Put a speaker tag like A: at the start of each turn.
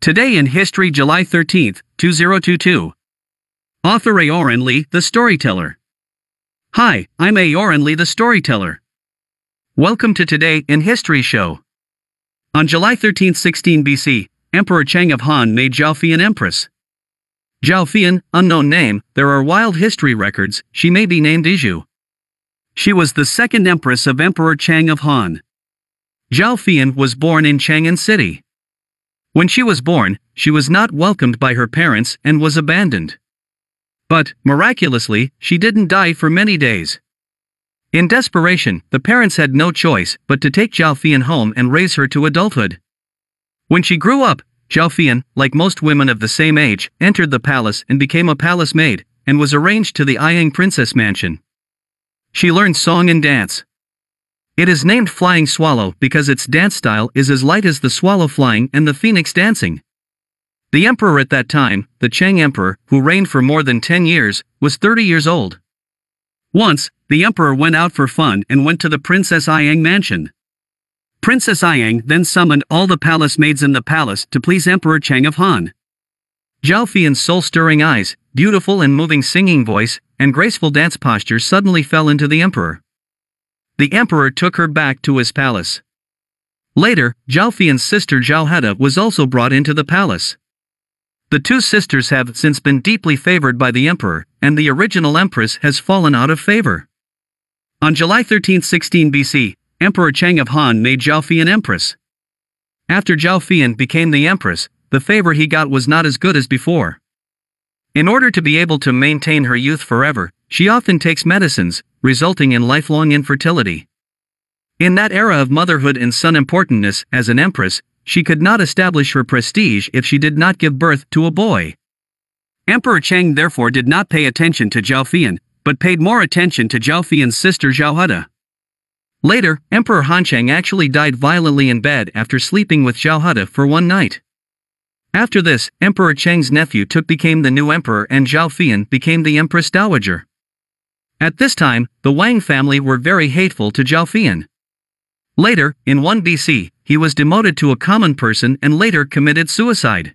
A: Today in History, July 13, 2022. Author Aoran Lee, the storyteller. Hi, I'm Aoran Lee, the storyteller. Welcome to Today in History show. On July 13, 16 BC, Emperor Cheng of Han made Zhao Feiyan empress. Zhao Feiyan, unknown name, there are wild history records, she may be named Iju. She was the second empress of Emperor Cheng of Han. Zhao Feiyan was born in Chang'an City. When she was born, she was not welcomed by her parents and was abandoned. But, miraculously, she didn't die for many days. In desperation, the parents had no choice but to take Zhao home and raise her to adulthood. When she grew up, Zhao like most women of the same age, entered the palace and became a palace maid, and was arranged to the Ayang princess mansion. She learned song and dance, it is named Flying Swallow because its dance style is as light as the swallow flying and the phoenix dancing. The emperor at that time, the Cheng Emperor, who reigned for more than 10 years, was 30 years old. Once, the emperor went out for fun and went to the Princess Ayang mansion. Princess Ayang then summoned all the palace maids in the palace to please Emperor Cheng of Han. Zhao Feiyan's soul-stirring eyes, beautiful and moving singing voice, and graceful dance posture suddenly fell into the emperor the emperor took her back to his palace. Later, Zhao sister Zhao was also brought into the palace. The two sisters have since been deeply favored by the emperor, and the original empress has fallen out of favor. On July 13, 16 BC, Emperor Cheng of Han made Zhao empress. After Zhao became the empress, the favor he got was not as good as before. In order to be able to maintain her youth forever, she often takes medicines, resulting in lifelong infertility. In that era of motherhood and son importantness as an empress, she could not establish her prestige if she did not give birth to a boy. Emperor Cheng therefore did not pay attention to Zhao Feiyan, but paid more attention to Zhao Feiyan's sister Zhao Hede. Later, Emperor Hancheng actually died violently in bed after sleeping with Zhao Hede for one night. After this, Emperor Cheng's nephew Took became the new emperor and Zhao Feiyan became the Empress Dowager. At this time, the Wang family were very hateful to Zhao Feiyan. Later, in 1 BC, he was demoted to a common person and later committed suicide.